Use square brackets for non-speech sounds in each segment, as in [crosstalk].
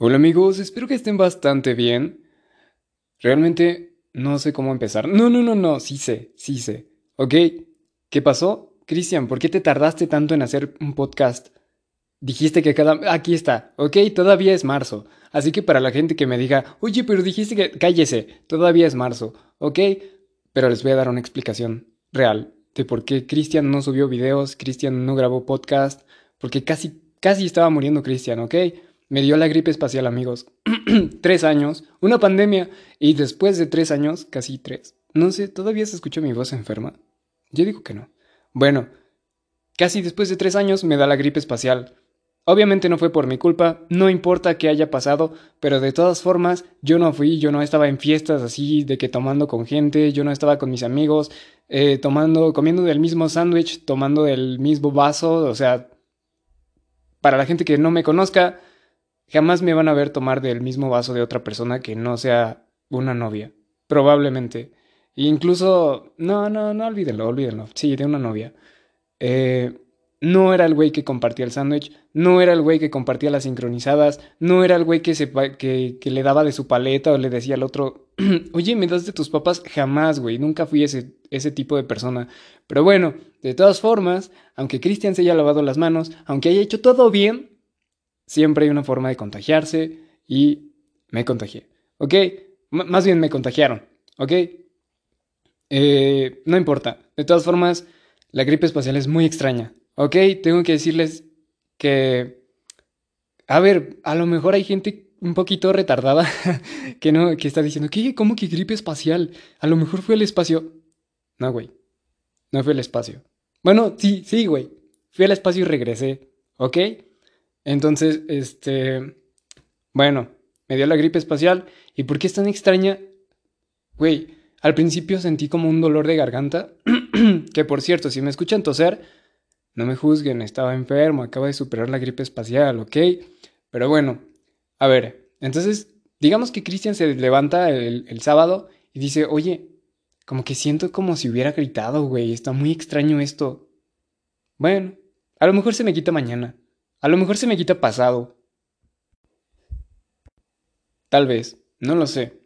Hola amigos, espero que estén bastante bien. Realmente no sé cómo empezar. No, no, no, no, sí sé, sí sé. ¿Ok? ¿Qué pasó? Cristian, ¿por qué te tardaste tanto en hacer un podcast? Dijiste que cada... Aquí está, ¿ok? Todavía es marzo. Así que para la gente que me diga, oye, pero dijiste que... Cállese, todavía es marzo, ¿ok? Pero les voy a dar una explicación real de por qué Cristian no subió videos, Cristian no grabó podcast, porque casi, casi estaba muriendo Cristian, ¿ok? Me dio la gripe espacial, amigos. [clears throat] tres años, una pandemia, y después de tres años, casi tres. No sé, ¿todavía se escucha mi voz enferma? Yo digo que no. Bueno, casi después de tres años me da la gripe espacial. Obviamente no fue por mi culpa, no importa qué haya pasado, pero de todas formas yo no fui, yo no estaba en fiestas así de que tomando con gente, yo no estaba con mis amigos, eh, tomando, comiendo del mismo sándwich, tomando del mismo vaso, o sea, para la gente que no me conozca, Jamás me van a ver tomar del mismo vaso de otra persona que no sea una novia. Probablemente. E incluso, no, no, no olvídenlo, olvídenlo. Sí, de una novia. Eh, no era el güey que compartía el sándwich, no era el güey que compartía las sincronizadas, no era el güey que, le daba de su paleta o le decía al otro, [clears throat] oye, ¿me das de tus papas? Jamás, güey, nunca fui ese, ese tipo de persona. Pero bueno, de todas formas, aunque Cristian se haya lavado las manos, aunque haya hecho todo bien, siempre hay una forma de contagiarse y me contagié. ¿Ok? más bien me contagiaron. ¿Ok? Eh, no importa. De todas formas, la gripe espacial es muy extraña. ¿Ok? Tengo que decirles que... A ver, a lo mejor hay gente un poquito retardada [laughs] que no que está diciendo, ¿qué? ¿Cómo que gripe espacial? A lo mejor fue el espacio. No, güey. No fue el espacio. Bueno, sí, sí, güey. Fui al espacio y regresé. ¿Ok? Entonces, este, bueno, me dio la gripe espacial. ¿Y por qué es tan extraña? Güey, al principio sentí como un dolor de garganta, [clears throat] que por cierto, si me escuchan toser, no me juzguen, estaba enfermo, acabo de superar la gripe espacial, ¿ok? Pero bueno, a ver, entonces, digamos que Cristian se levanta el, el sábado y dice, oye, como que siento como si hubiera gritado, güey, está muy extraño esto. Bueno, a lo mejor se me quita mañana. A lo mejor se me quita pasado. Tal vez, no lo sé.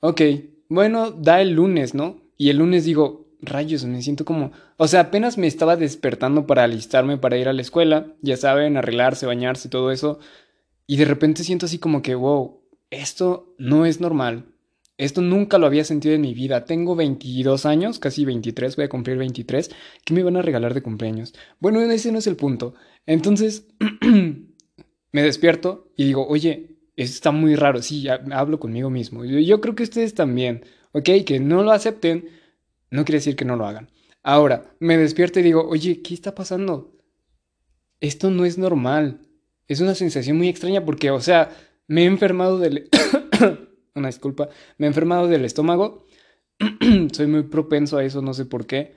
Ok, bueno, da el lunes, ¿no? Y el lunes digo, rayos, me siento como... O sea, apenas me estaba despertando para alistarme para ir a la escuela, ya saben, arreglarse, bañarse, todo eso. Y de repente siento así como que, wow, esto no es normal. Esto nunca lo había sentido en mi vida. Tengo 22 años, casi 23, voy a cumplir 23. ¿Qué me van a regalar de cumpleaños? Bueno, ese no es el punto. Entonces, [clears throat] me despierto y digo, oye, esto está muy raro. Sí, hablo conmigo mismo. Yo, creo que ustedes también, ¿ok? Que no lo acepten, no quiere decir que no lo hagan. Ahora, me despierto y digo, oye, ¿qué está pasando? Esto no es normal. Es una sensación muy extraña porque, o sea, me he enfermado del... [clears throat] una disculpa, me he enfermado del estómago. [clears throat] Soy muy propenso a eso, no sé por qué.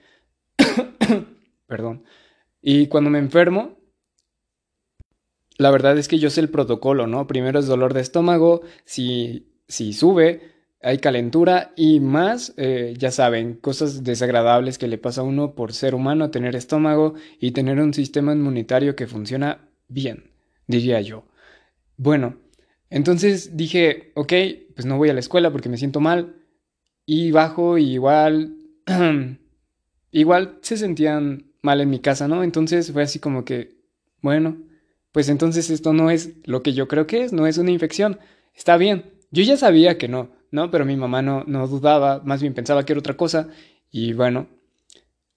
[coughs] Perdón. Y cuando me enfermo, la verdad es que yo sé el protocolo, ¿no? Primero es dolor de estómago, si, si sube, hay calentura y más, eh, ya saben, cosas desagradables que le pasa a uno por ser humano, tener estómago y tener un sistema inmunitario que funciona bien, diría yo. Bueno, entonces dije, ok, pues no voy a la escuela porque me siento mal. Y bajo y igual, [clears throat] igual se sentían mal en mi casa, ¿no? Entonces fue así como que, bueno, pues entonces esto no es lo que yo creo que es, no es una infección. Está bien. Yo ya sabía que no, ¿no? Pero mi mamá no, no dudaba, más bien pensaba que era otra cosa. Y bueno,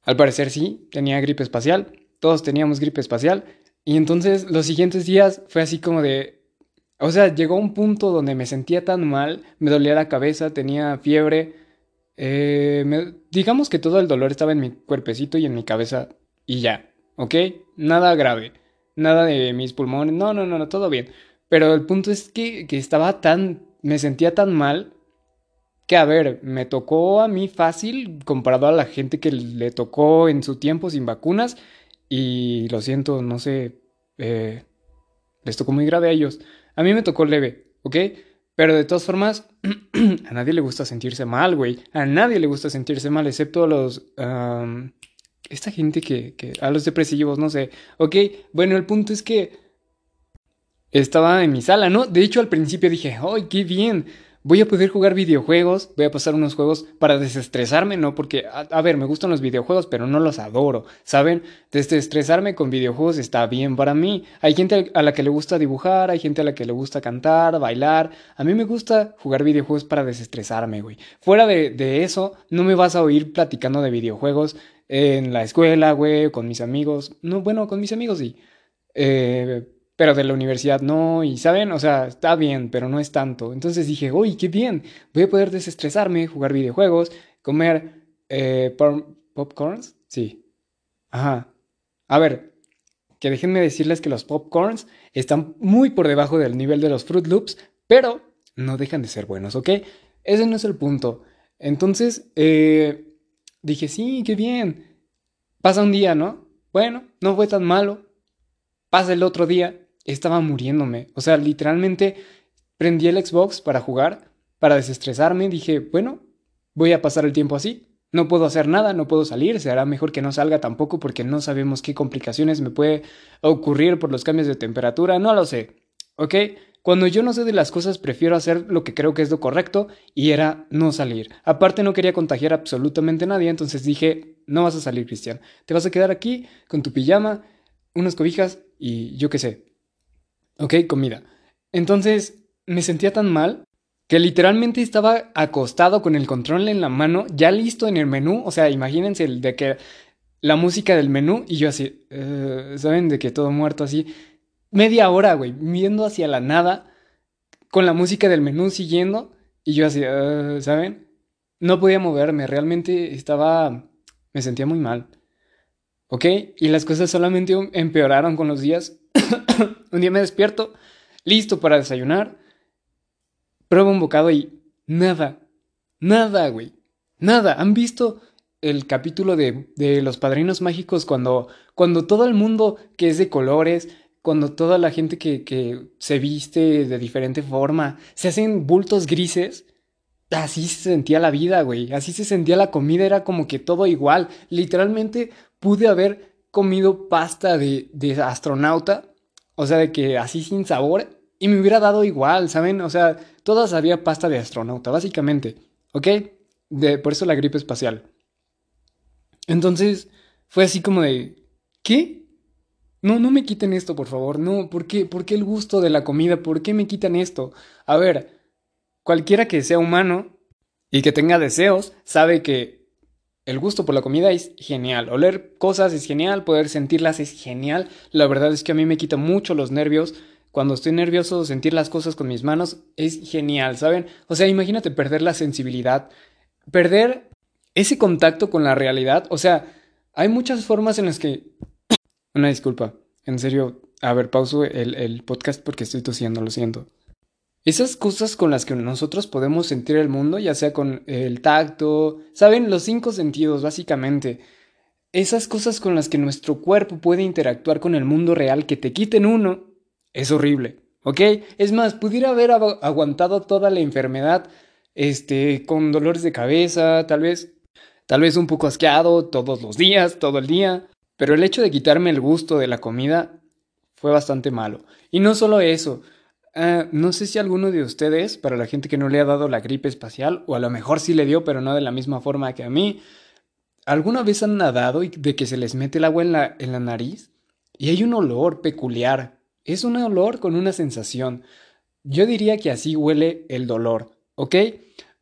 al parecer sí, tenía gripe espacial. Todos teníamos gripe espacial. Y entonces los siguientes días fue así como de, o sea, llegó un punto donde me sentía tan mal, me dolía la cabeza, tenía fiebre. Eh, digamos que todo el dolor estaba en mi cuerpecito y en mi cabeza y ya, ¿ok? Nada grave, nada de mis pulmones, no, no, no, no, todo bien. Pero el punto es que, que estaba tan, me sentía tan mal que, a ver, me tocó a mí fácil comparado a la gente que le tocó en su tiempo sin vacunas y lo siento, no sé, eh, les tocó muy grave a ellos. A mí me tocó leve, ¿ok? Pero de todas formas, [clears throat] a nadie le gusta sentirse mal, güey. A nadie le gusta sentirse mal, excepto a los... esta gente que, que... A los depresivos, no sé. ¿Ok? Bueno, el punto es que... estaba en mi sala, ¿no? De hecho, al principio dije, ¡ay, qué bien! Voy a poder jugar videojuegos, voy a pasar unos juegos para desestresarme, ¿no? Porque, a, ver, me gustan los videojuegos, pero no los adoro, ¿saben? Desestresarme con videojuegos está bien para mí. Hay gente a la que le gusta dibujar, hay gente a la que le gusta cantar, bailar. A mí me gusta jugar videojuegos para desestresarme, güey. Fuera de, de eso, no me vas a oír platicando de videojuegos en la escuela, güey, con mis amigos. No, bueno, con mis amigos sí. Eh, pero de la universidad no, y saben, o sea, está bien, pero no es tanto. Entonces dije, uy, qué bien, voy a poder desestresarme, jugar videojuegos, comer eh, popcorns, sí. Ajá. A ver, que déjenme decirles que los popcorns están muy por debajo del nivel de los Fruit Loops, pero no dejan de ser buenos, ¿ok? Ese no es el punto. Entonces, eh, dije, sí, qué bien. Pasa un día, ¿no? Bueno, no fue tan malo. Pasa el otro día, estaba muriéndome. O sea, literalmente prendí el Xbox para jugar, para desestresarme. Dije, bueno, voy a pasar el tiempo así. No puedo hacer nada, no puedo salir, será mejor que no salga tampoco porque no sabemos qué complicaciones me puede ocurrir por los cambios de temperatura, no lo sé. ¿Ok? Cuando yo no sé de las cosas prefiero hacer lo que creo que es lo correcto y era no salir. Aparte no quería contagiar absolutamente a nadie, entonces dije, no vas a salir Cristian, te vas a quedar aquí con tu pijama, unas cobijas y yo qué sé, Ok, comida. Entonces me sentía tan mal que literalmente estaba acostado con el control en la mano, ya listo en el menú. O sea, imagínense el de que la música del menú y yo así, eh, ¿saben? De que todo muerto así. Media hora, güey, viendo hacia la nada, con la música del menú siguiendo y yo así, eh, ¿saben? No podía moverme, realmente estaba, me sentía muy mal. ¿Ok? Y las cosas solamente empeoraron con los días [coughs] un día me despierto, listo para desayunar, pruebo un bocado y nada, nada, güey, nada. ¿Han visto el capítulo de, de los padrinos mágicos cuando, cuando todo el mundo que es de colores, cuando toda la gente que, que se viste de diferente forma, se hacen bultos grises? Así se sentía la vida, güey. Así se sentía la comida. Era como que todo igual. Literalmente pude haber comido pasta de, de astronauta o sea, de que así sin sabor. Y me hubiera dado igual, ¿saben? O sea, todas había pasta de astronauta, básicamente. ¿Ok? De, por eso la gripe espacial. Entonces, fue así como de... ¿Qué? No, no me quiten esto, por favor. No, ¿por qué? ¿Por qué el gusto de la comida? ¿Por qué me quitan esto? A ver, cualquiera que sea humano y que tenga deseos, sabe que el gusto por la comida es genial. Oler cosas es genial, poder sentirlas es genial. La verdad es que a mí me quita mucho los nervios. Cuando estoy nervioso, sentir las cosas con mis manos es genial, ¿saben? O sea, imagínate perder la sensibilidad, perder ese contacto con la realidad. O sea, hay muchas formas en las que... [coughs] Una disculpa, en serio. A ver, pauso el, el podcast porque estoy tosiendo, lo siento. Esas cosas con las que nosotros podemos sentir el mundo, ya sea con el tacto, saben, los cinco sentidos básicamente. Esas cosas con las que nuestro cuerpo puede interactuar con el mundo real que te quiten uno, es horrible, ¿ok? Es más, pudiera haber aguantado toda la enfermedad, este, con dolores de cabeza, tal vez, tal vez un poco asqueado todos los días, todo el día, pero el hecho de quitarme el gusto de la comida fue bastante malo. Y no solo eso, Ah, no sé si alguno de ustedes, para la gente que no le ha dado la gripe espacial, o a lo mejor sí le dio, pero no de la misma forma que a mí, ¿alguna vez han nadado y de que se les mete el agua en la, en la nariz? Y hay un olor peculiar. Es un olor con una sensación. Yo diría que así huele el dolor, ¿ok?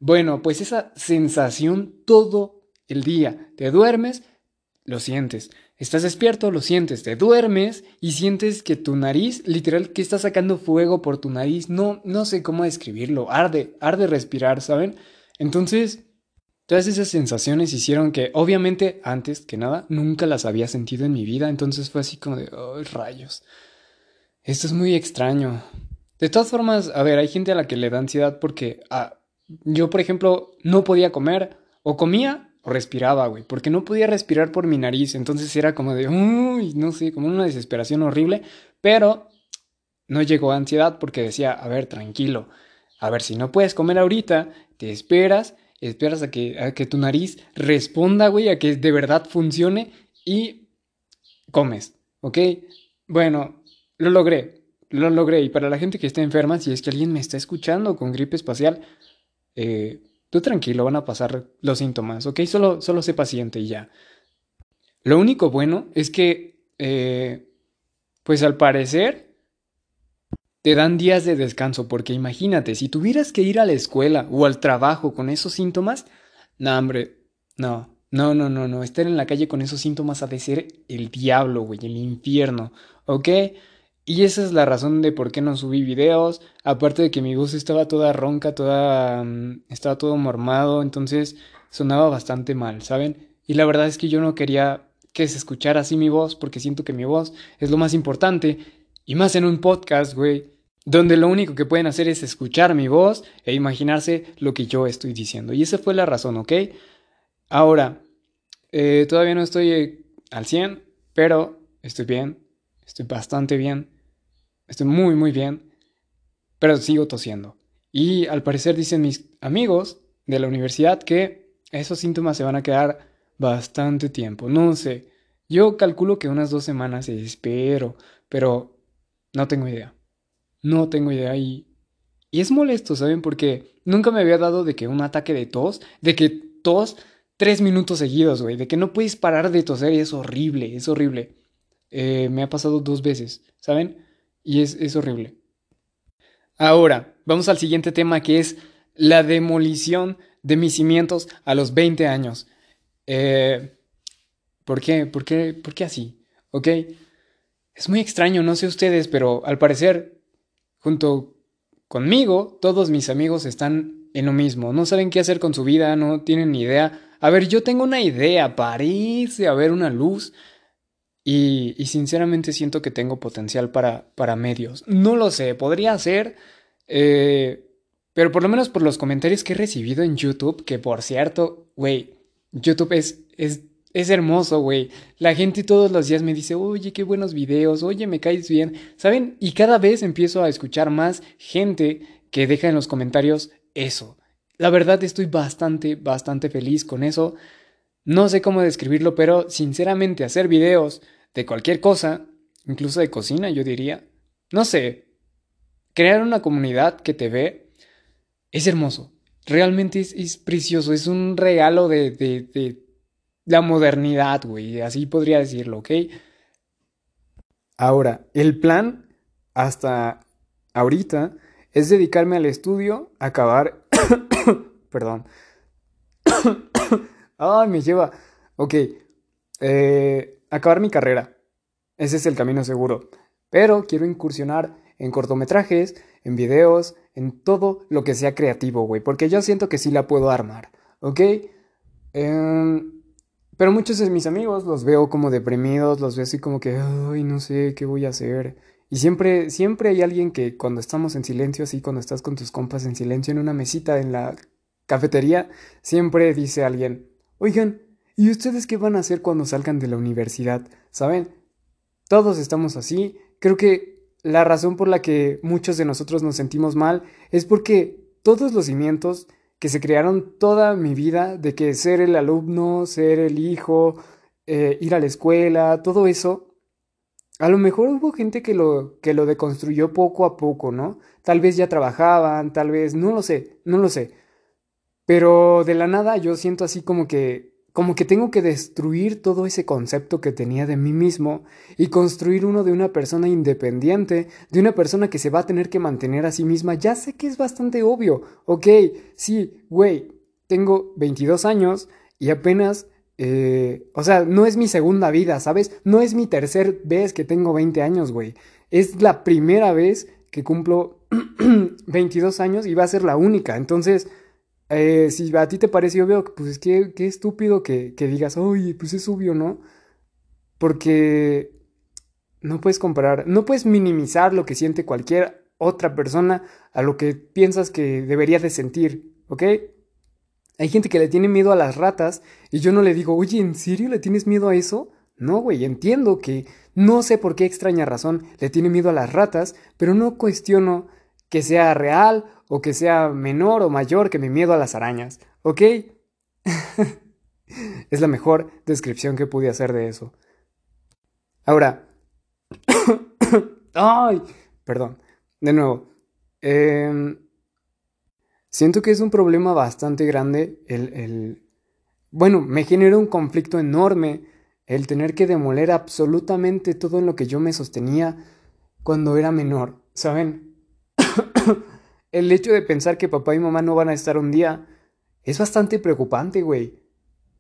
Bueno, pues esa sensación todo el día. Te duermes, lo sientes. Estás despierto, lo sientes, te duermes y sientes que tu nariz, literal, que está sacando fuego por tu nariz. No, no sé cómo describirlo. Arde, arde respirar, ¿saben? Entonces, todas esas sensaciones hicieron que, obviamente, antes que nada, nunca las había sentido en mi vida. Entonces fue así como de, oh, rayos! Esto es muy extraño. De todas formas, a ver, hay gente a la que le da ansiedad porque ah, yo, por ejemplo, no podía comer o comía respiraba, güey, porque no podía respirar por mi nariz, entonces era como de, uy, no sé, como una desesperación horrible, pero no llegó ansiedad porque decía, a ver, tranquilo, a ver, si no puedes comer ahorita, te esperas, esperas a que, a que tu nariz responda, güey, a que de verdad funcione y comes, ¿ok? Bueno, lo logré, lo logré. Y para la gente que esté enferma, si es que alguien me está escuchando con gripe espacial, eh, tú tranquilo, van a pasar los síntomas, ¿ok? Solo, solo sé paciente y ya. Lo único bueno es que, eh, pues al parecer, te dan días de descanso, porque imagínate, si tuvieras que ir a la escuela o al trabajo con esos síntomas, no, hombre, no, no, no, no, no, estar en la calle con esos síntomas ha de ser el diablo, güey, el infierno, ¿ok? Y esa es la razón de por qué no subí videos. Aparte de que mi voz estaba toda ronca, toda. Mm, estaba todo mormado, entonces sonaba bastante mal, ¿saben? Y la verdad es que yo no quería que se escuchara así mi voz, porque siento que mi voz es lo más importante. Y más en un podcast, güey, donde lo único que pueden hacer es escuchar mi voz e imaginarse lo que yo estoy diciendo. Y esa fue la razón, ¿ok? Ahora, eh, todavía no estoy eh, al 100, pero estoy bien, estoy bastante bien. Estoy muy, muy bien, pero sigo tosiendo. Y al parecer dicen mis amigos de la universidad que esos síntomas se van a quedar bastante tiempo. No sé, yo calculo que unas dos semanas espero, pero no tengo idea. No tengo idea y, y es molesto, ¿saben? Porque nunca me había dado de que un ataque de tos, de que tos tres minutos seguidos, güey, de que no puedes parar de toser y es horrible, es horrible. Eh, me ha pasado dos veces, ¿saben? Y es, horrible. Ahora, vamos al siguiente tema que es la demolición de mis cimientos a los 20 años. Eh, ¿Por qué? ¿Por qué? ¿Por qué así? ¿Ok? Es muy extraño, no sé ustedes, pero al parecer, junto conmigo, todos mis amigos están en lo mismo. No saben qué hacer con su vida, no tienen ni idea. A ver, yo tengo una idea, parece haber una luz, y, sinceramente siento que tengo potencial para, para medios. No lo sé, podría ser, eh, pero por lo menos por los comentarios que he recibido en YouTube, que por cierto, güey, YouTube es, es, es hermoso, güey. La gente todos los días me dice, oye, qué buenos videos, oye, me caes bien, ¿saben? Y cada vez empiezo a escuchar más gente que deja en los comentarios eso. La verdad estoy bastante, bastante feliz con eso. No sé cómo describirlo, pero sinceramente hacer videos de cualquier cosa, incluso de cocina, yo diría, no sé, crear una comunidad que te ve es hermoso. Realmente es, precioso, es un regalo de, de, de la modernidad, güey, así podría decirlo, ¿ok? Ahora, el plan hasta ahorita es dedicarme al estudio, acabar... [coughs] Perdón. Ay, me lleva. Ok. Eh, acabar mi carrera. Ese es el camino seguro. Pero quiero incursionar en cortometrajes, en videos, en todo lo que sea creativo, güey. Porque yo siento que sí la puedo armar. ¿Ok? Em, pero muchos de mis amigos los veo como deprimidos, los veo así como que, ay, no sé qué voy a hacer. Y siempre, siempre hay alguien que cuando estamos en silencio, así cuando estás con tus compas en silencio en una mesita en la cafetería, siempre dice alguien, Oigan, ¿y ustedes qué van a hacer cuando salgan de la universidad? ¿Saben? Todos estamos así. Creo que la razón por la que muchos de nosotros nos sentimos mal es porque todos los cimientos que se crearon toda mi vida, de que ser el alumno, ser el hijo, eh, ir a la escuela, todo eso, a lo mejor hubo gente que lo, que lo deconstruyó poco a poco, ¿no? Tal vez ya trabajaban, tal vez, no lo sé, no lo sé. Pero de la nada yo siento así como que como que tengo que destruir todo ese concepto que tenía de mí mismo y construir uno de una persona independiente, de una persona que se va a tener que mantener a sí misma. Ya sé que es bastante obvio. Ok, sí, güey, tengo 22 años y apenas... Eh, o sea, no es mi segunda vida, ¿sabes? No es mi tercer vez que tengo 20 años, güey. Es la primera vez que cumplo [clears throat] 22 años y va a ser la única. Entonces, eh, si a ti te parece obvio, pues qué, qué estúpido que, que digas, oye, pues es obvio, ¿no? Porque no puedes comparar, no puedes minimizar lo que siente cualquier otra persona a lo que piensas que debería de sentir, ¿ok? Hay gente que le tiene miedo a las ratas y yo no le digo, oye, ¿en serio le tienes miedo a eso? No, güey, entiendo que no sé por qué extraña razón le tiene miedo a las ratas, pero no cuestiono que sea real o que sea menor o mayor que mi miedo a las arañas, ¿ok? [laughs] es la mejor descripción que pude hacer de eso. Ahora, [coughs] ay, perdón. De nuevo. Em, siento que es un problema bastante grande el, el... Bueno, me genera un conflicto enorme el tener que demoler absolutamente todo en lo que yo me sostenía cuando era menor, ¿saben? [coughs] el hecho de pensar que papá y mamá no van a estar un día es bastante preocupante, güey.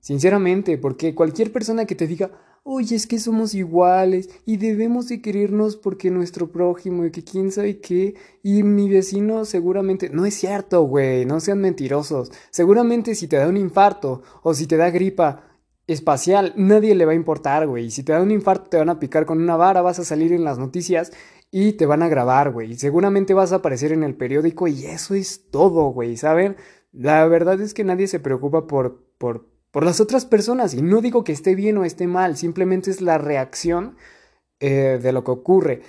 Sinceramente, porque cualquier persona que te diga, oye, es que somos iguales y debemos de querernos porque nuestro prójimo y que quién sabe qué, y mi vecino seguramente, no es cierto, güey, no sean mentirosos. Seguramente si te da un infarto o si te da gripa espacial, nadie le va a importar, güey. Si te da un infarto te van a picar con una vara, vas a salir en las noticias y te van a grabar, güey. Seguramente vas a aparecer en el periódico y eso es todo, güey, ¿saben? La verdad es que nadie se preocupa por, por, por las otras personas y no digo que esté bien o esté mal, simplemente es la reacción eh, de lo que ocurre.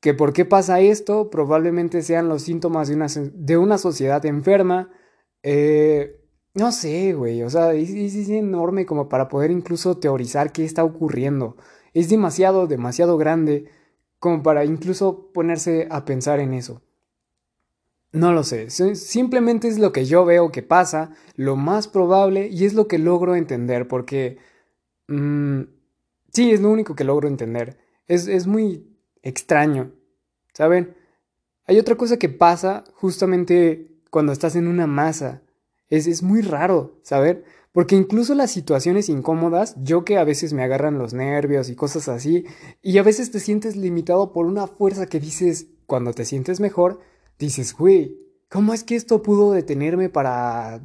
Que por qué pasa esto, probablemente sean los síntomas de una, de una sociedad enferma. Eh, no sé, güey, o sea, es, es enorme como para poder incluso teorizar qué está ocurriendo. Es demasiado, demasiado grande como para incluso ponerse a pensar en eso. No lo sé, simplemente es lo que yo veo que pasa, lo más probable y es lo que logro entender, porque... Mmm, sí, es lo único que logro entender. Es, es muy extraño, ¿saben? Hay otra cosa que pasa justamente cuando estás en una masa. Es, es muy raro, ¿saben? Porque incluso las situaciones incómodas, yo que a veces me agarran los nervios y cosas así, y a veces te sientes limitado por una fuerza que dices, cuando te sientes mejor, dices, güey, ¿cómo es que esto pudo detenerme para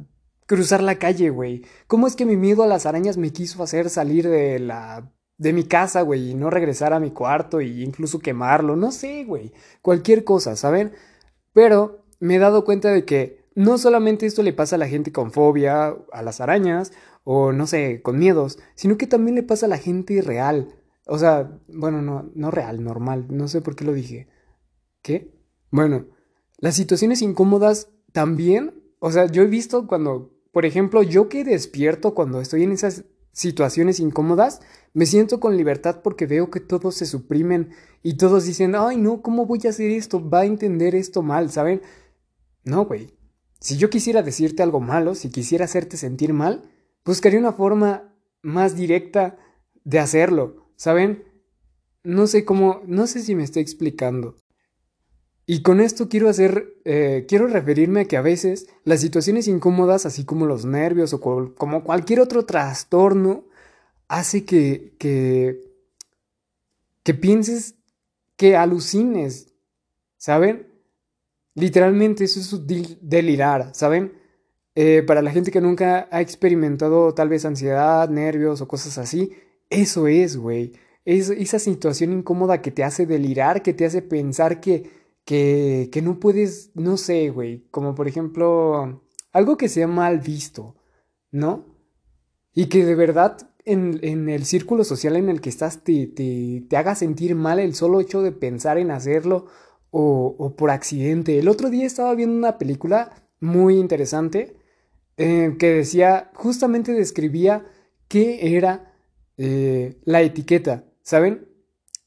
cruzar la calle, güey? ¿Cómo es que mi miedo a las arañas me quiso hacer salir de la de mi casa, güey, y no regresar a mi cuarto e incluso quemarlo, no sé, güey, cualquier cosa, ¿saben? Pero me he dado cuenta de que no solamente esto le pasa a la gente con fobia, a las arañas, o no sé, con miedos, sino que también le pasa a la gente real. O sea, bueno, no, no real, normal, no sé por qué lo dije. ¿Qué? Bueno, las situaciones incómodas también, o sea, yo he visto cuando, por ejemplo, yo que despierto cuando estoy en esas situaciones incómodas, me siento con libertad porque veo que todos se suprimen y todos dicen, ay no, ¿cómo voy a hacer esto? Va a entender esto mal, ¿saben? No, güey, si yo quisiera decirte algo malo, si quisiera hacerte sentir mal, buscaría una forma más directa de hacerlo, ¿saben? No sé cómo, no sé si me estoy explicando. Y con esto quiero hacer, eh, quiero referirme a que a veces las situaciones incómodas, así como los nervios o como cualquier otro trastorno, hace que, que, que pienses, que alucines, ¿saben? Literalmente eso es delirar, ¿saben? Eh, para la gente que nunca ha experimentado tal vez ansiedad, nervios o cosas así, eso es, güey. Es esa situación incómoda que te hace delirar, que te hace pensar que, que, que no puedes, no sé, güey. Como por ejemplo, algo que sea mal visto, ¿no? Y que de verdad en, en el círculo social en el que estás te, te, te haga sentir mal el solo hecho de pensar en hacerlo o, por accidente. El otro día estaba viendo una película muy interesante eh, que decía, justamente describía qué era eh, la etiqueta, ¿saben?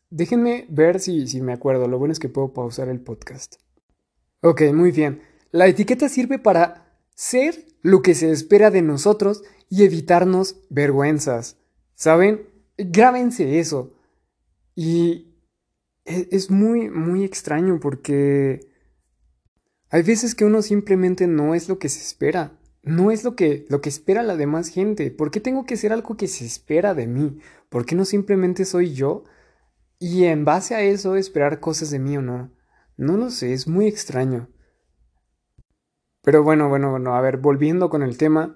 Déjenme ver si, si me acuerdo, lo bueno es que puedo pausar el podcast. Ok, muy bien. La etiqueta sirve para ser lo que se espera de nosotros y evitarnos vergüenzas. ¿Saben? Grábense eso. Y es muy, muy extraño porque hay veces que uno simplemente no es lo que se espera. No es lo que, lo que espera la demás gente. ¿Por qué tengo que ser algo que se espera de mí? ¿Por qué no simplemente soy yo? Y en base a eso esperar cosas de mí o no. No lo sé, es muy extraño. Pero bueno, bueno, bueno, a ver, volviendo con el tema,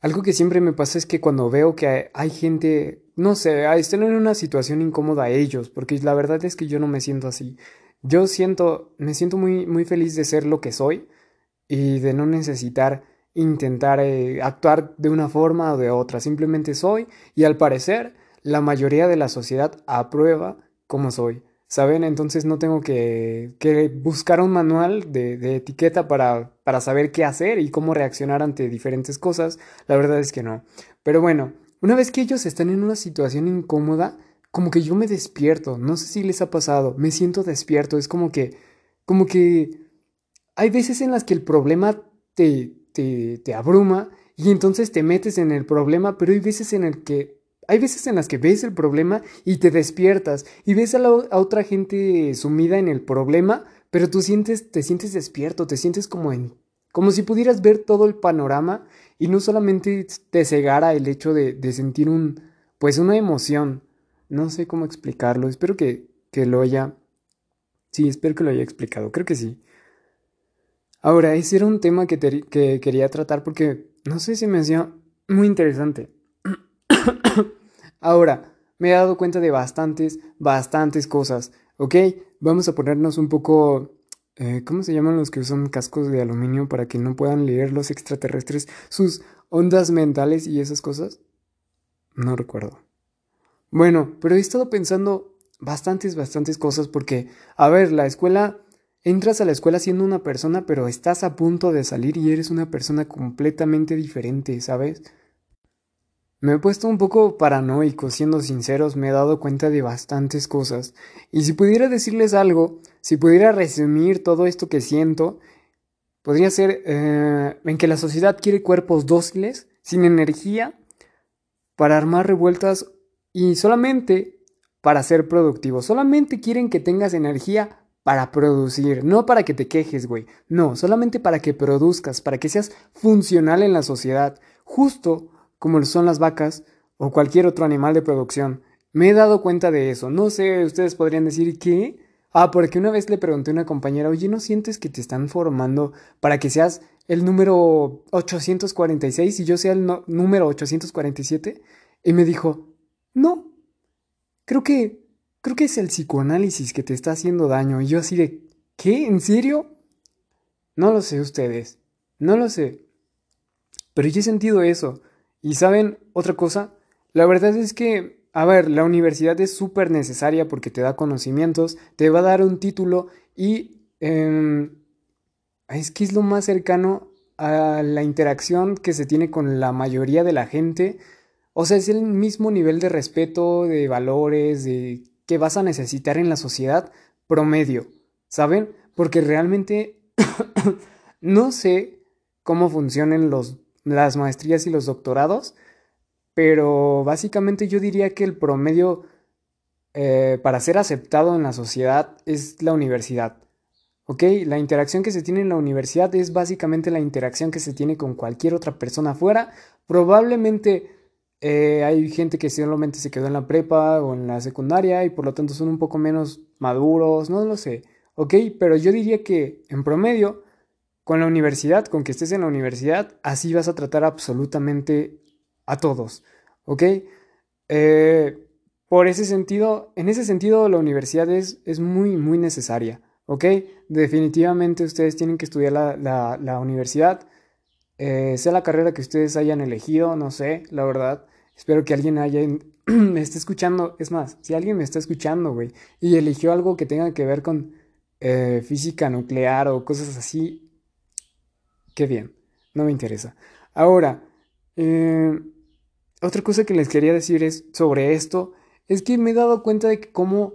algo que siempre me pasa es que cuando veo que hay gente, no sé, están en una situación incómoda ellos, porque la verdad es que yo no me siento así. Yo siento, me siento muy, muy feliz de ser lo que soy y de no necesitar intentar eh, actuar de una forma o de otra. Simplemente soy y al parecer la mayoría de la sociedad aprueba como soy. ¿Saben? Entonces no tengo que, que buscar un manual de, de etiqueta para, para saber qué hacer y cómo reaccionar ante diferentes cosas. La verdad es que no. Pero bueno, una vez que ellos están en una situación incómoda, como que yo me despierto, no sé si les ha pasado, me siento despierto, es como que, como que hay veces en las que el problema te, te, te abruma y entonces te metes en el problema, pero hay veces en el que hay veces en las que ves el problema y te despiertas y ves a, la, a otra gente sumida en el problema, pero tú sientes, te sientes despierto, te sientes como en, como si pudieras ver todo el panorama y no solamente te cegara el hecho de, de sentir un, pues una emoción. No sé cómo explicarlo, espero que, que lo haya, sí, espero que lo haya explicado, creo que sí. Ahora, ese era un tema que, que quería tratar porque, no sé si me hacía muy interesante. [coughs] Ahora, me he dado cuenta de bastantes, bastantes cosas, ¿ok? Vamos a ponernos un poco... Eh, ¿Cómo se llaman los que usan cascos de aluminio para que no puedan leer los extraterrestres sus ondas mentales y esas cosas? No recuerdo. Bueno, pero he estado pensando bastantes, bastantes cosas porque, a ver, la escuela, entras a la escuela siendo una persona, pero estás a punto de salir y eres una persona completamente diferente, ¿sabes? Me he puesto un poco paranoico, siendo sinceros, me he dado cuenta de bastantes cosas. Y si pudiera decirles algo, si pudiera resumir todo esto que siento, podría ser eh, en que la sociedad quiere cuerpos dóciles, sin energía, para armar revueltas y solamente para ser productivo. Solamente quieren que tengas energía para producir, no para que te quejes, güey. No, solamente para que produzcas, para que seas funcional en la sociedad. Justo como son las vacas o cualquier otro animal de producción. Me he dado cuenta de eso. No sé, ustedes podrían decir, ¿qué? Ah, porque una vez le pregunté a una compañera, oye, ¿no sientes que te están formando para que seas el número 846 y yo sea el número 847? Y me dijo, no, creo que, creo que es el psicoanálisis que te está haciendo daño. Y yo así de, ¿qué? ¿En serio? No lo sé ustedes, no lo sé. Pero yo he sentido eso. Y saben, otra cosa, la verdad es que, a ver, la universidad es súper necesaria porque te da conocimientos, te va a dar un título y eh, es que es lo más cercano a la interacción que se tiene con la mayoría de la gente. O sea, es el mismo nivel de respeto, de valores, de que vas a necesitar en la sociedad promedio, ¿saben? Porque realmente [coughs] no sé cómo funcionan los las maestrías y los doctorados, pero básicamente yo diría que el promedio eh, para ser aceptado en la sociedad es la universidad. ¿Ok? La interacción que se tiene en la universidad es básicamente la interacción que se tiene con cualquier otra persona afuera. Probablemente eh, hay gente que solamente se quedó en la prepa o en la secundaria y por lo tanto son un poco menos maduros, no lo sé. ¿Ok? Pero yo diría que en promedio con la universidad, con que estés en la universidad, así vas a tratar absolutamente a todos, ¿ok? Eh, por ese sentido, en ese sentido, la universidad es, es muy, muy necesaria, ¿ok? Definitivamente ustedes tienen que estudiar la, la, universidad, eh, sea la carrera que ustedes hayan elegido, no sé, la verdad. Espero que alguien haya, [clears throat] me esté escuchando, es más, si alguien me está escuchando, güey, y eligió algo que tenga que ver con eh, física nuclear o cosas así, Qué bien, no me interesa. Ahora, eh, otra cosa que les quería decir es sobre esto, es que me he dado cuenta de que cómo,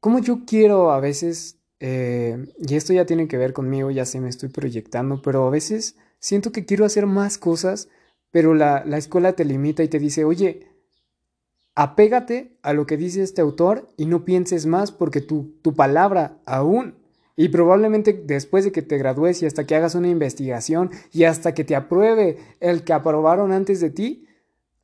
cómo yo quiero a veces, eh, y esto ya tiene que ver conmigo, ya sé, me estoy proyectando, pero a veces siento que quiero hacer más cosas, pero la, la escuela te limita y te dice, oye, apégate a lo que dice este autor y no pienses más porque tu, tu palabra aún y probablemente después de que te gradúes y hasta que hagas una investigación y hasta que te apruebe el que aprobaron antes de ti,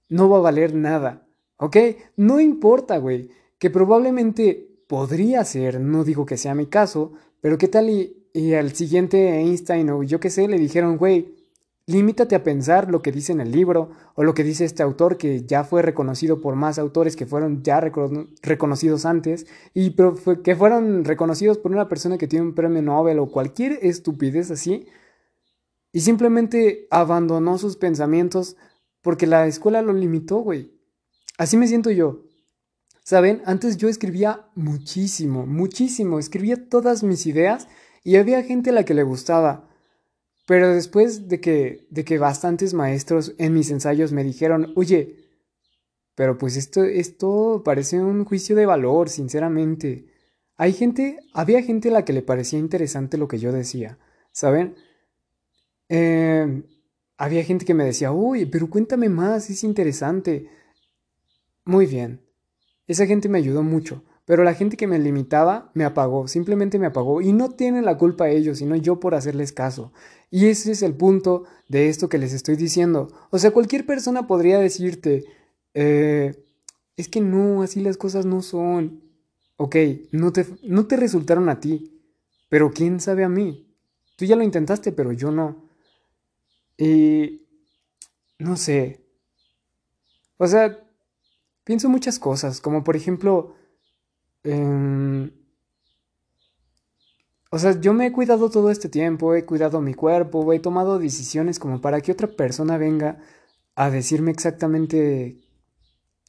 no va a valer nada. ¿Ok? No importa, güey. Que probablemente podría ser, no digo que sea mi caso, pero qué tal y, y al siguiente Einstein o yo qué sé le dijeron, güey, Limítate a pensar lo que dice en el libro o lo que dice este autor que ya fue reconocido por más autores que fueron ya reconocidos antes y que fueron reconocidos por una persona que tiene un premio Nobel o cualquier estupidez así y simplemente abandonó sus pensamientos porque la escuela lo limitó, güey. Así me siento yo. ¿Saben? Antes yo escribía muchísimo, muchísimo, escribía todas mis ideas y había gente a la que le gustaba. Pero después de que, de que bastantes maestros en mis ensayos me dijeron, oye, pero pues esto, esto parece un juicio de valor, sinceramente. Hay gente, había gente a la que le parecía interesante lo que yo decía, ¿saben? Eh, había gente que me decía, uy, pero cuéntame más, es interesante. Muy bien. Esa gente me ayudó mucho, pero la gente que me limitaba me apagó, simplemente me apagó. Y no tienen la culpa ellos, sino yo por hacerles caso. Y ese es el punto de esto que les estoy diciendo. O sea, cualquier persona podría decirte, eh, es que no, así las cosas no son. Ok, no te, no te resultaron a ti, pero quién sabe a mí. Tú ya lo intentaste, pero yo no. Y... no sé. O sea, pienso muchas cosas, como por ejemplo... Em, o sea, yo me he cuidado todo este tiempo, he cuidado mi cuerpo, he tomado decisiones como para que otra persona venga a decirme exactamente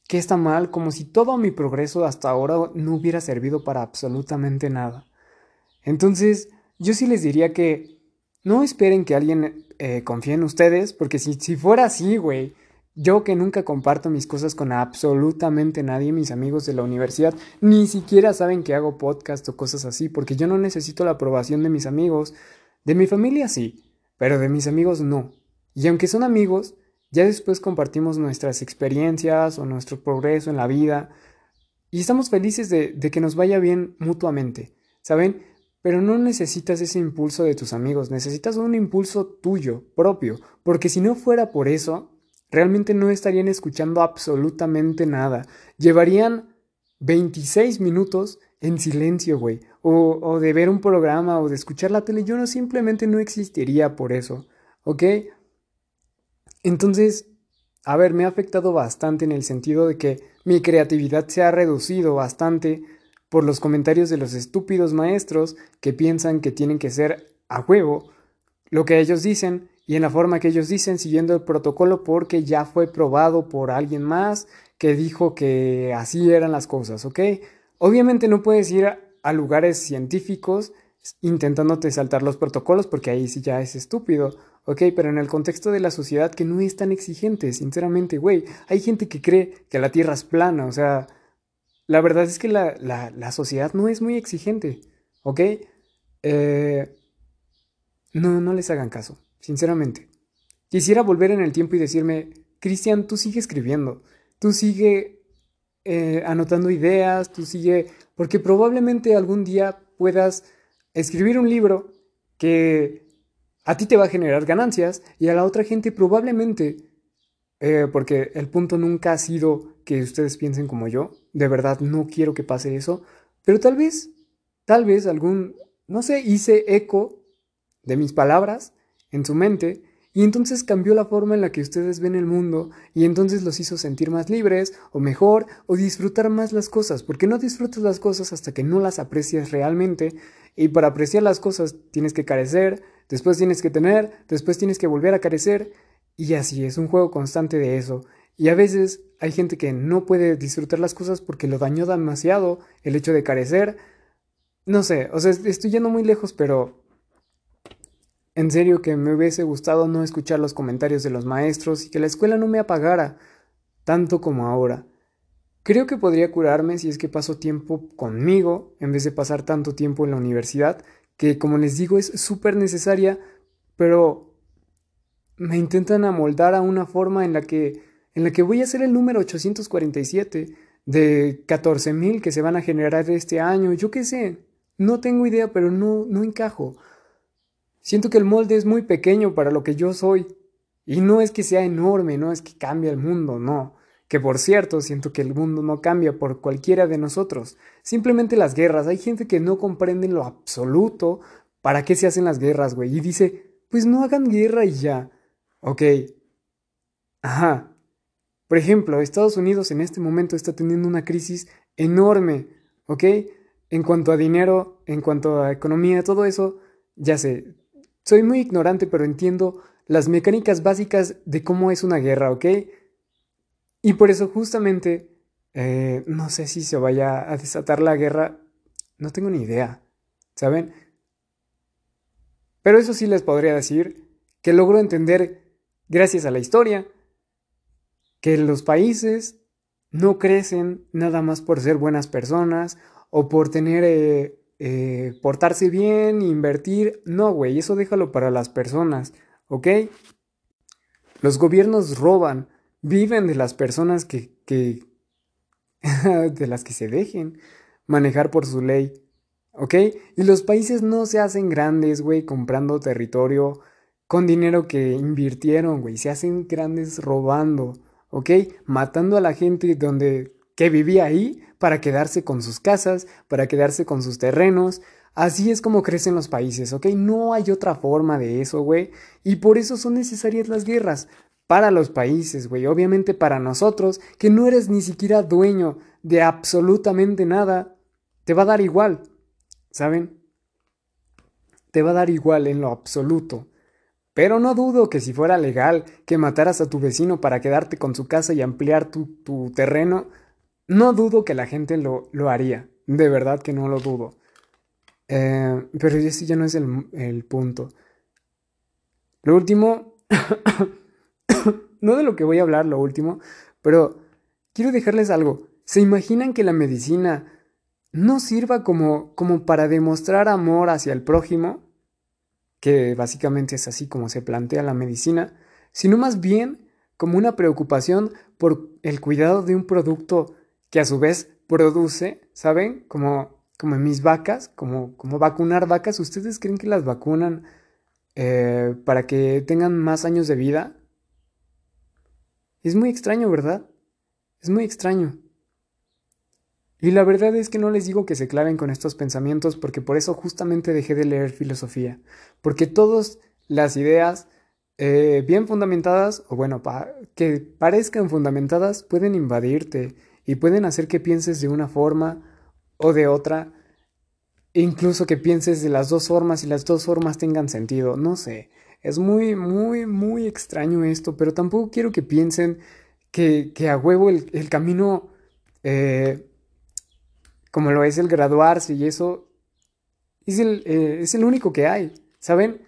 que está mal, como si todo mi progreso hasta ahora no hubiera servido para absolutamente nada. Entonces, yo sí les diría que no esperen que alguien eh, confíe en ustedes, porque si, si fuera así, güey, yo que nunca comparto mis cosas con absolutamente nadie, mis amigos de la universidad, ni siquiera saben que hago podcast o cosas así, porque yo no necesito la aprobación de mis amigos. De mi familia sí, pero de mis amigos no. Y aunque son amigos, ya después compartimos nuestras experiencias o nuestro progreso en la vida y estamos felices de, que nos vaya bien mutuamente, ¿saben? Pero no necesitas ese impulso de tus amigos, necesitas un impulso tuyo, propio, porque si no fuera por eso, realmente no estarían escuchando absolutamente nada. Llevarían 26 minutos en silencio, güey, o, de ver un programa o de escuchar la tele, yo no simplemente no existiría por eso, ¿ok? Entonces, a ver, me ha afectado bastante en el sentido de que mi creatividad se ha reducido bastante por los comentarios de los estúpidos maestros que piensan que tienen que ser a huevo lo que ellos dicen y en la forma que ellos dicen siguiendo el protocolo porque ya fue probado por alguien más que dijo que así eran las cosas, ¿ok? Obviamente no puedes ir a, lugares científicos intentándote saltar los protocolos porque ahí sí ya es estúpido. Ok, pero en el contexto de la sociedad que no es tan exigente, sinceramente, güey, hay gente que cree que la Tierra es plana, o sea, la verdad es que la, la, la sociedad no es muy exigente, ¿ok? Eh, no, no les hagan caso, sinceramente. Quisiera volver en el tiempo y decirme, Cristian, tú sigue escribiendo, tú sigue eh, anotando ideas, tú sigue, porque probablemente algún día puedas escribir un libro que a ti te va a generar ganancias y a la otra gente probablemente, eh, porque el punto nunca ha sido que ustedes piensen como yo, de verdad no quiero que pase eso, pero tal vez, tal vez algún, no sé, hice eco de mis palabras en su mente y entonces cambió la forma en la que ustedes ven el mundo y entonces los hizo sentir más libres o mejor o disfrutar más las cosas, porque no disfrutas las cosas hasta que no las aprecias realmente y para apreciar las cosas tienes que carecer, después tienes que tener, después tienes que volver a carecer y así es un juego constante de eso. Y a veces hay gente que no puede disfrutar las cosas porque lo dañó demasiado el hecho de carecer. No sé, o sea, estoy yendo muy lejos, pero en serio que me hubiese gustado no escuchar los comentarios de los maestros y que la escuela no me apagara tanto como ahora. Creo que podría curarme si es que paso tiempo conmigo en vez de pasar tanto tiempo en la universidad, que como les digo es súper necesaria, pero me intentan amoldar a una forma en la que en la que voy a ser el número 847 de 14.000 que se van a generar este año, yo qué sé, no tengo idea, pero no no encajo. Siento que el molde es muy pequeño para lo que yo soy. Y no es que sea enorme, no es que cambie el mundo, no. Que por cierto, siento que el mundo no cambia por cualquiera de nosotros. Simplemente las guerras. Hay gente que no comprende en lo absoluto para qué se hacen las guerras, güey. Y dice, pues no hagan guerra y ya. Ok. Ajá. Por ejemplo, Estados Unidos en este momento está teniendo una crisis enorme, ¿ok? En cuanto a dinero, en cuanto a economía, todo eso, ya sé, soy muy ignorante, pero entiendo las mecánicas básicas de cómo es una guerra, ¿ok? Y por eso justamente, eh, no sé si se vaya a desatar la guerra, no tengo ni idea, ¿saben? Pero eso sí les podría decir que logro entender, gracias a la historia, que los países no crecen nada más por ser buenas personas o por tener, eh, eh, portarse bien, invertir. No, güey, eso déjalo para las personas, ¿ok? Los gobiernos roban, viven de las personas que, que [laughs] de las que se dejen manejar por su ley, ¿ok? Y los países no se hacen grandes, güey, comprando territorio con dinero que invirtieron, güey, se hacen grandes robando. ¿ok? Matando a la gente donde que vivía ahí para quedarse con sus casas, para quedarse con sus terrenos. Así es como crecen los países, ¿ok? No hay otra forma de eso, güey. Y por eso son necesarias las guerras. Para los países, güey. Obviamente para nosotros, que no eres ni siquiera dueño de absolutamente nada, te va a dar igual. ¿Saben? Te va a dar igual en lo absoluto. Pero no dudo que si fuera legal que mataras a tu vecino para quedarte con su casa y ampliar tu, terreno, no dudo que la gente lo, lo, haría. De verdad que no lo dudo. Eh, pero ese ya no es el, el punto. Lo último, [coughs] no de lo que voy a hablar, lo último, pero quiero dejarles algo. ¿Se imaginan que la medicina no sirva como, como para demostrar amor hacia el prójimo? que básicamente es así como se plantea la medicina, sino más bien como una preocupación por el cuidado de un producto que a su vez produce, ¿saben? Como, como en mis vacas, como, como vacunar vacas. ¿Ustedes creen que las vacunan eh, para que tengan más años de vida? Es muy extraño, ¿verdad? Es muy extraño. Y la verdad es que no les digo que se claven con estos pensamientos porque por eso justamente dejé de leer filosofía. Porque todas las ideas eh, bien fundamentadas, o bueno, que parezcan fundamentadas, pueden invadirte y pueden hacer que pienses de una forma o de otra. incluso que pienses de las dos formas y las dos formas tengan sentido. No sé. Es muy, muy, muy extraño esto, pero tampoco quiero que piensen que, que a huevo el, camino... Eh, como lo es el graduarse y eso, es el, eh, es el único que hay, ¿saben?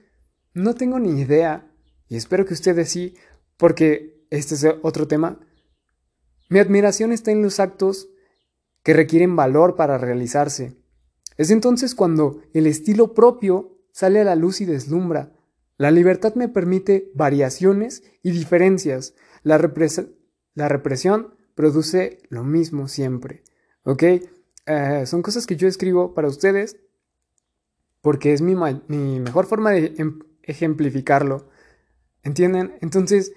No tengo ni idea, y espero que ustedes sí, porque este es otro tema. Mi admiración está en los actos que requieren valor para realizarse. Es entonces cuando el estilo propio sale a la luz y deslumbra. La libertad me permite variaciones y diferencias. La, represión produce lo mismo siempre. ¿Ok? Eh, son cosas que yo escribo para ustedes porque es mi, mi mejor forma de em, ejemplificarlo. ¿Entienden? Entonces,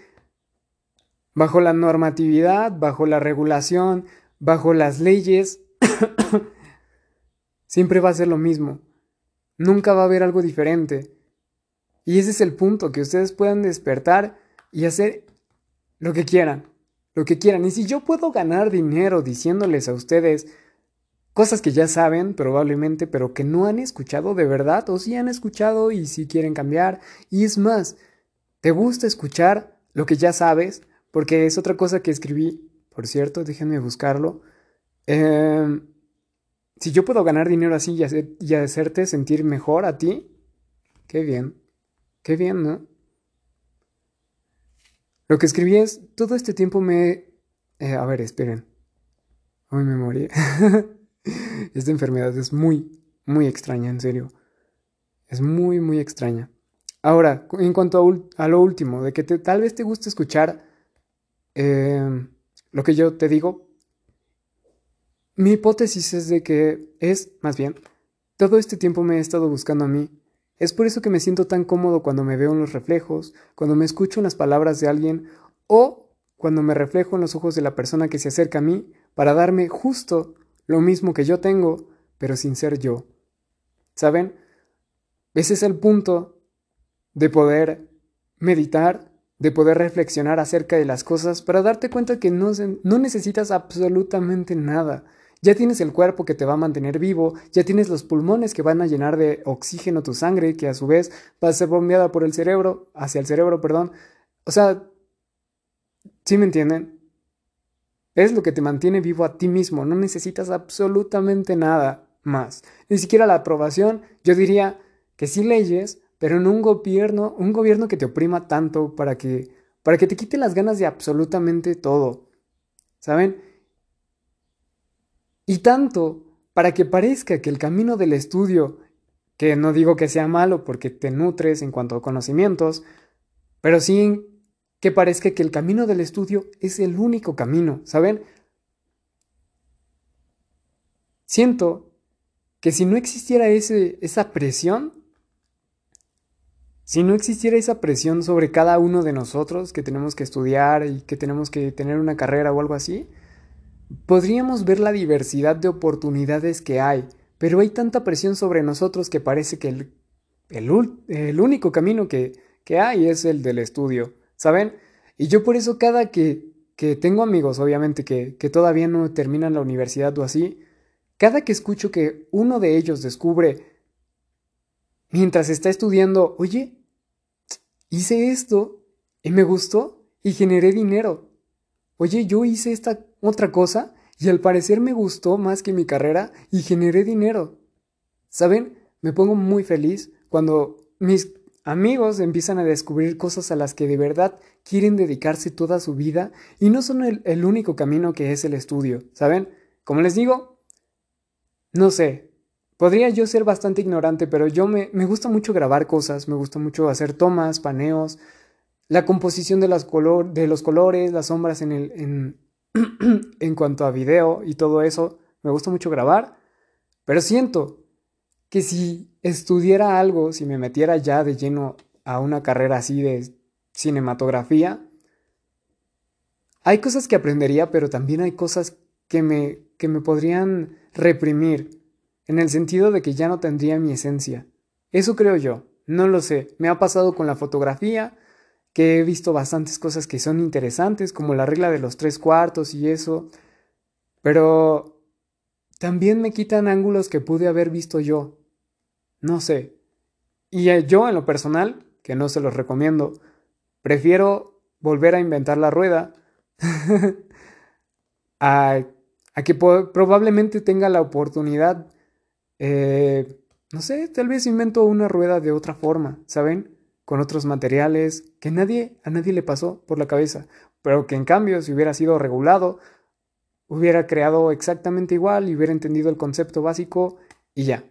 bajo la normatividad, bajo la regulación, bajo las leyes, [coughs] siempre va a ser lo mismo. Nunca va a haber algo diferente. Y ese es el punto, que ustedes puedan despertar y hacer lo que quieran, lo que quieran. Y si yo puedo ganar dinero diciéndoles a ustedes, cosas que ya saben probablemente, pero que no han escuchado de verdad o sí han escuchado y sí quieren cambiar. Y es más, ¿te gusta escuchar lo que ya sabes? Porque es otra cosa que escribí, por cierto, déjenme buscarlo. Em, si yo puedo ganar dinero así y, hacerte sentir mejor a ti, qué bien, qué bien, ¿no? Lo que escribí es, todo este tiempo me... Eh, a ver, esperen. Hoy me morí. [laughs] Esta enfermedad es muy, muy extraña, en serio. Es muy, muy extraña. Ahora, en cuanto a, lo último, de que tal vez te guste escuchar em, lo que yo te digo, mi hipótesis es de que es, más bien, todo este tiempo me he estado buscando a mí. Es por eso que me siento tan cómodo cuando me veo en los reflejos, cuando me escucho en las palabras de alguien o cuando me reflejo en los ojos de la persona que se acerca a mí para darme justo lo mismo que yo tengo, pero sin ser yo. ¿Saben? Ese es el punto de poder meditar, de poder reflexionar acerca de las cosas para darte cuenta que no, no necesitas absolutamente nada. Ya tienes el cuerpo que te va a mantener vivo, ya tienes los pulmones que van a llenar de oxígeno tu sangre, que a su vez va a ser bombeada por el cerebro, hacia el cerebro, perdón. O sea, ¿sí me entienden? Es lo que te mantiene vivo a ti mismo, no necesitas absolutamente nada más. Ni siquiera la aprobación, yo diría que sí leyes, pero en un gobierno, un gobierno que te oprima tanto para que para que te quite las ganas de absolutamente todo. ¿Saben? Y tanto para que parezca que el camino del estudio, que no digo que sea malo porque te nutres en cuanto a conocimientos, pero sí que parezca que el camino del estudio es el único camino, ¿saben? Siento que si no existiera ese, esa presión, si no existiera esa presión sobre cada uno de nosotros que tenemos que estudiar y que tenemos que tener una carrera o algo así, podríamos ver la diversidad de oportunidades que hay, pero hay tanta presión sobre nosotros que parece que el, el, único camino que, que, hay es el del estudio, ¿saben? Y yo por eso cada que, que tengo amigos, obviamente, que, que todavía no terminan la universidad o así, cada que escucho que uno de ellos descubre mientras está estudiando, oye, hice esto y me gustó y generé dinero. Oye, yo hice esta otra cosa y al parecer me gustó más que mi carrera y generé dinero. ¿Saben? Me pongo muy feliz cuando mis amigos empiezan a descubrir cosas a las que de verdad quieren dedicarse toda su vida y no son el, único camino que es el estudio. ¿Saben? Como les digo, no sé, Podría yo ser bastante ignorante, pero yo me, me gusta mucho grabar cosas, me gusta mucho hacer tomas, paneos, la composición de, las color, de los colores, las sombras en, el, en, [clears throat] en cuanto a video y todo eso. Me gusta mucho grabar, pero siento que si estudiara algo, si me metiera ya de lleno a una carrera así de cinematografía, hay cosas que aprendería, pero también hay cosas que me, que me podrían reprimir en el sentido de que ya no tendría mi esencia. Eso creo yo, no lo sé, me ha pasado con la fotografía, que he visto bastantes cosas que son interesantes, como la regla de los tres cuartos y eso, pero también me quitan ángulos que pude haber visto yo. No sé. Y eh, yo en lo personal, que no se los recomiendo, prefiero volver a inventar la rueda [laughs] a, a, que probablemente tenga la oportunidad eh, no sé, tal vez invento una rueda de otra forma, ¿saben? Con otros materiales que nadie, a nadie le pasó por la cabeza, pero que en cambio, si hubiera sido regulado, hubiera creado exactamente igual y hubiera entendido el concepto básico y ya.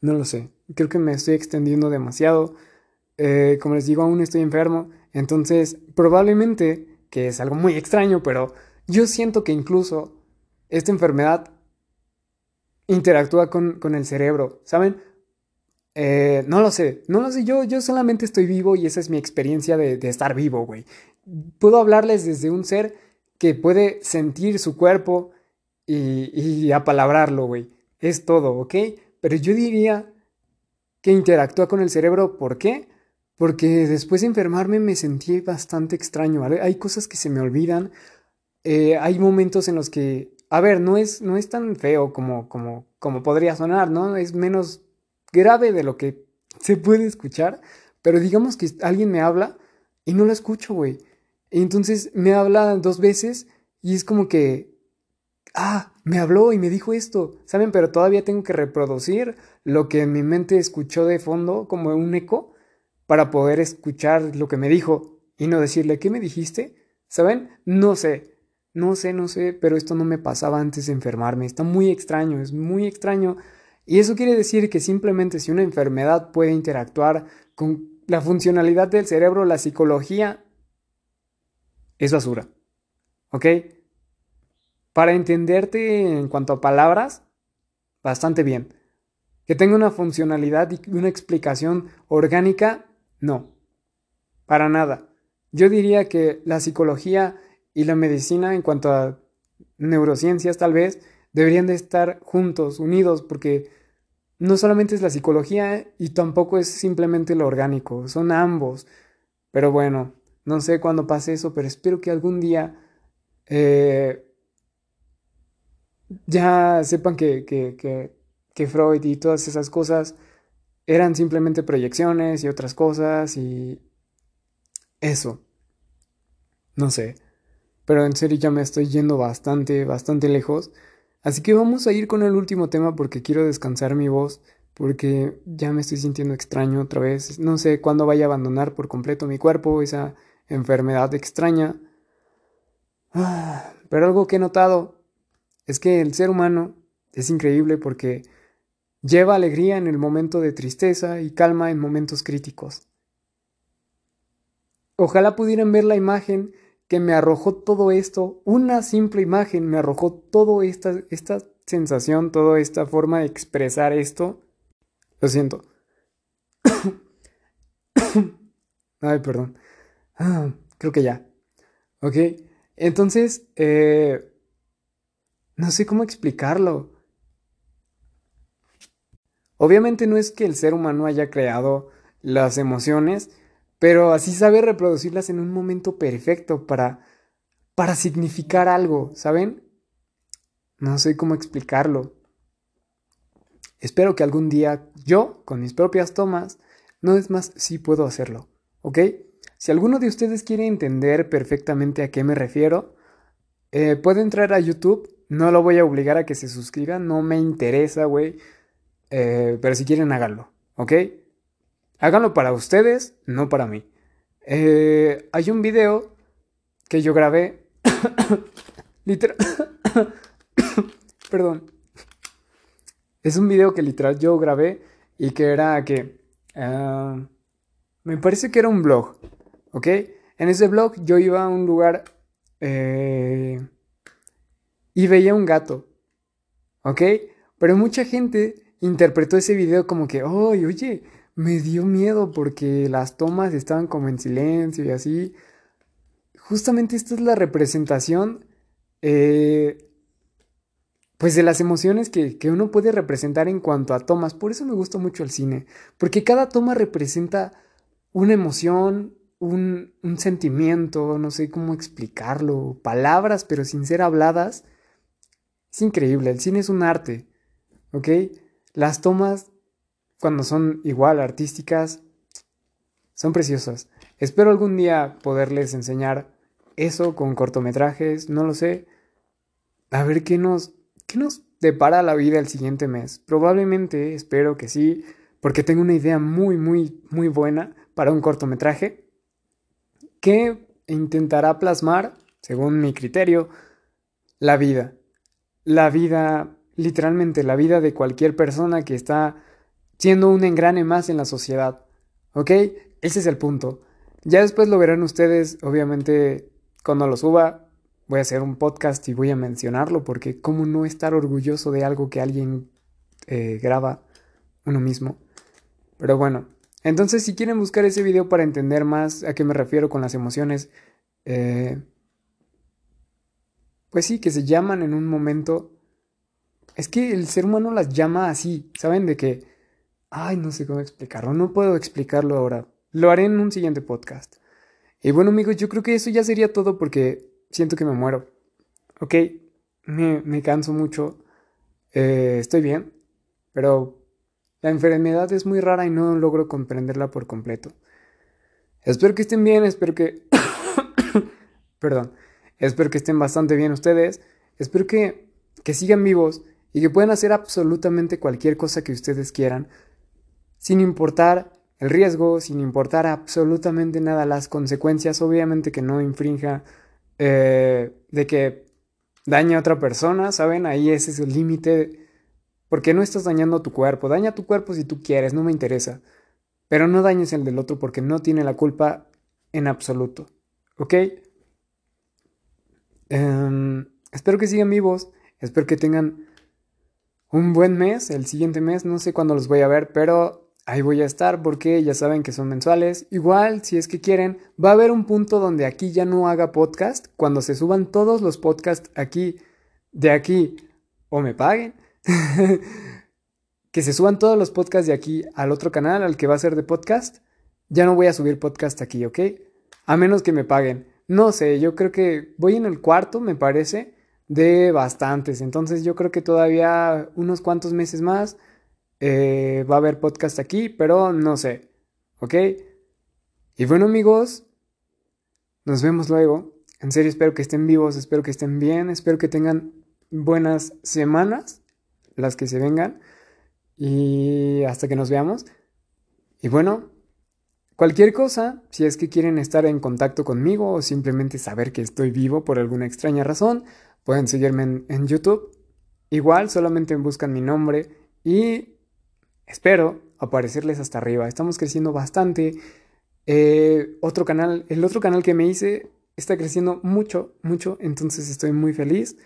No lo sé, creo que me estoy extendiendo demasiado. Eh, como les digo, aún estoy enfermo, entonces probablemente, que es algo muy extraño, pero yo siento que incluso esta enfermedad interactúa con, con el cerebro, ¿saben? Eh, no lo sé, no lo sé, yo, yo solamente estoy vivo y esa es mi experiencia de, de estar vivo, güey. Puedo hablarles desde un ser que puede sentir su cuerpo y, y apalabrarlo, güey. Es todo, ¿ok? Pero yo diría que interactúa con el cerebro, ¿por qué? Porque después de enfermarme me sentí bastante extraño. Hay cosas que se me olvidan. Eh, hay momentos en los que a ver, no es, no es tan feo como, como, como podría sonar, ¿no? Es menos grave de lo que se puede escuchar, pero digamos que alguien me habla y no lo escucho, güey. entonces me habla dos veces y es como que, ah, me habló y me dijo esto, ¿saben? Pero todavía tengo que reproducir lo que en mi mente escuchó de fondo como un eco para poder escuchar lo que me dijo y no decirle, ¿qué me dijiste? ¿Saben? No sé. No sé, no sé, pero esto no me pasaba antes de enfermarme. Está muy extraño, es muy extraño. Y eso quiere decir que simplemente si una enfermedad puede interactuar con la funcionalidad del cerebro, la psicología, es basura. ¿Ok? Para entenderte en cuanto a palabras, bastante bien. Que tenga una funcionalidad y una explicación orgánica, no. Para nada. Yo diría que la psicología y la medicina en cuanto a neurociencias tal vez deberían de estar juntos, unidos, porque no solamente es la psicología y tampoco es simplemente lo orgánico, son ambos. Pero bueno, no sé cuándo pase eso, pero espero que algún día eh, ya sepan que, que, que, que Freud y todas esas cosas eran simplemente proyecciones y otras cosas y eso. No sé pero en serio ya me estoy yendo bastante, bastante lejos. Así que vamos a ir con el último tema porque quiero descansar mi voz, porque ya me estoy sintiendo extraño otra vez. No sé cuándo vaya a abandonar por completo mi cuerpo esa enfermedad extraña. Ah, pero algo que he notado es que el ser humano es increíble porque lleva alegría en el momento de tristeza y calma en momentos críticos. Ojalá pudieran ver la imagen que me arrojó todo esto, una simple imagen me arrojó toda esta, esta sensación, toda esta forma de expresar esto. Lo siento. [coughs] Ay, perdón. Ah, creo que ya. Ok. Entonces, eh, no sé cómo explicarlo. Obviamente no es que el ser humano haya creado las emociones, pero así sabe reproducirlas en un momento perfecto para, para significar algo, ¿saben? No sé cómo explicarlo. Espero que algún día yo, con mis propias tomas, no es más, sí puedo hacerlo, ¿ok? Si alguno de ustedes quiere entender perfectamente a qué me refiero, eh, puede entrar a YouTube. No lo voy a obligar a que se suscriban, no me interesa, güey. Eh, pero si quieren, háganlo, ¿ok? Háganlo para ustedes, no para mí. Eh, hay un video que yo grabé. [coughs] literal. [coughs] Perdón. Es un video que literal yo grabé y que era que. Ah, me parece que era un blog. ¿Ok? En ese blog yo iba a un lugar. Eh, y veía un gato. ¿Ok? Pero mucha gente interpretó ese video como que, ¡ay, oye! Me dio miedo porque las tomas estaban como en silencio y así. Justamente esta es la representación, eh, pues de las emociones que, uno puede representar en cuanto a tomas. Por eso me gusta mucho el cine, porque cada toma representa una emoción, un, un sentimiento, no sé cómo explicarlo, palabras, pero sin ser habladas. Es increíble, el cine es un arte, ¿ok? Las tomas cuando son igual artísticas, son preciosas. Espero algún día poderles enseñar eso con cortometrajes, no lo sé. A ver qué nos, qué nos depara la vida el siguiente mes. Probablemente, espero que sí, porque tengo una idea muy, muy, muy buena para un cortometraje que intentará plasmar, según mi criterio, la vida. La vida, literalmente la vida de cualquier persona que está siendo un engrane más en la sociedad. ¿Ok? Ese es el punto. Ya después lo verán ustedes, obviamente, cuando lo suba, voy a hacer un podcast y voy a mencionarlo, porque cómo no estar orgulloso de algo que alguien eh, graba uno mismo. Pero bueno, entonces si quieren buscar ese video para entender más a qué me refiero con las emociones, eh, pues sí, que se llaman en un momento... Es que el ser humano las llama así, ¿saben? De que Ay, no sé cómo explicarlo, no puedo explicarlo ahora. Lo haré en un siguiente podcast. Y bueno amigos, yo creo que eso ya sería todo porque siento que me muero. Ok, me, canso mucho. Eh, estoy bien, pero la enfermedad es muy rara y no logro comprenderla por completo. Espero que estén bien, espero que... [coughs] Perdón, espero que estén bastante bien ustedes. Espero que, que sigan vivos y que puedan hacer absolutamente cualquier cosa que ustedes quieran sin importar el riesgo, sin importar absolutamente nada las consecuencias, obviamente que no infrinja eh, de que dañe a otra persona, ¿saben? Ahí ese es el límite, porque no estás dañando tu cuerpo, daña tu cuerpo si tú quieres, no me interesa, pero no dañes el del otro porque no tiene la culpa en absoluto, ¿ok? Em, espero que sigan vivos, espero que tengan un buen mes, el siguiente mes, no sé cuándo los voy a ver, pero ahí voy a estar porque ya saben que son mensuales. Igual, si es que quieren, va a haber un punto donde aquí ya no haga podcast. Cuando se suban todos los podcasts aquí, de aquí, o me paguen. [laughs] que se suban todos los podcasts de aquí al otro canal, al que va a ser de podcast. Ya no voy a subir podcast aquí, ¿ok? A menos que me paguen. No sé, yo creo que voy en el cuarto, me parece, de bastantes. Entonces yo creo que todavía unos cuantos meses más eh, va a haber podcast aquí, pero no sé. ¿Ok? Y bueno amigos, nos vemos luego. En serio espero que estén vivos, espero que estén bien, espero que tengan buenas semanas, las que se vengan. Y hasta que nos veamos. Y bueno, cualquier cosa, si es que quieren estar en contacto conmigo o simplemente saber que estoy vivo por alguna extraña razón, Pueden seguirme en, en YouTube. Igual, solamente buscan mi nombre y espero aparecerles hasta arriba. Estamos creciendo bastante. Eh, otro canal, el otro canal que me hice está creciendo mucho, mucho, entonces estoy muy feliz.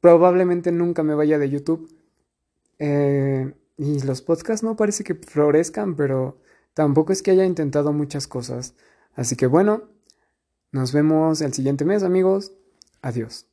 Probablemente nunca me vaya de YouTube. Eh, y los podcasts no parece que florezcan, pero tampoco es que haya intentado muchas cosas. Así que bueno, nos vemos el siguiente mes amigos. Adiós.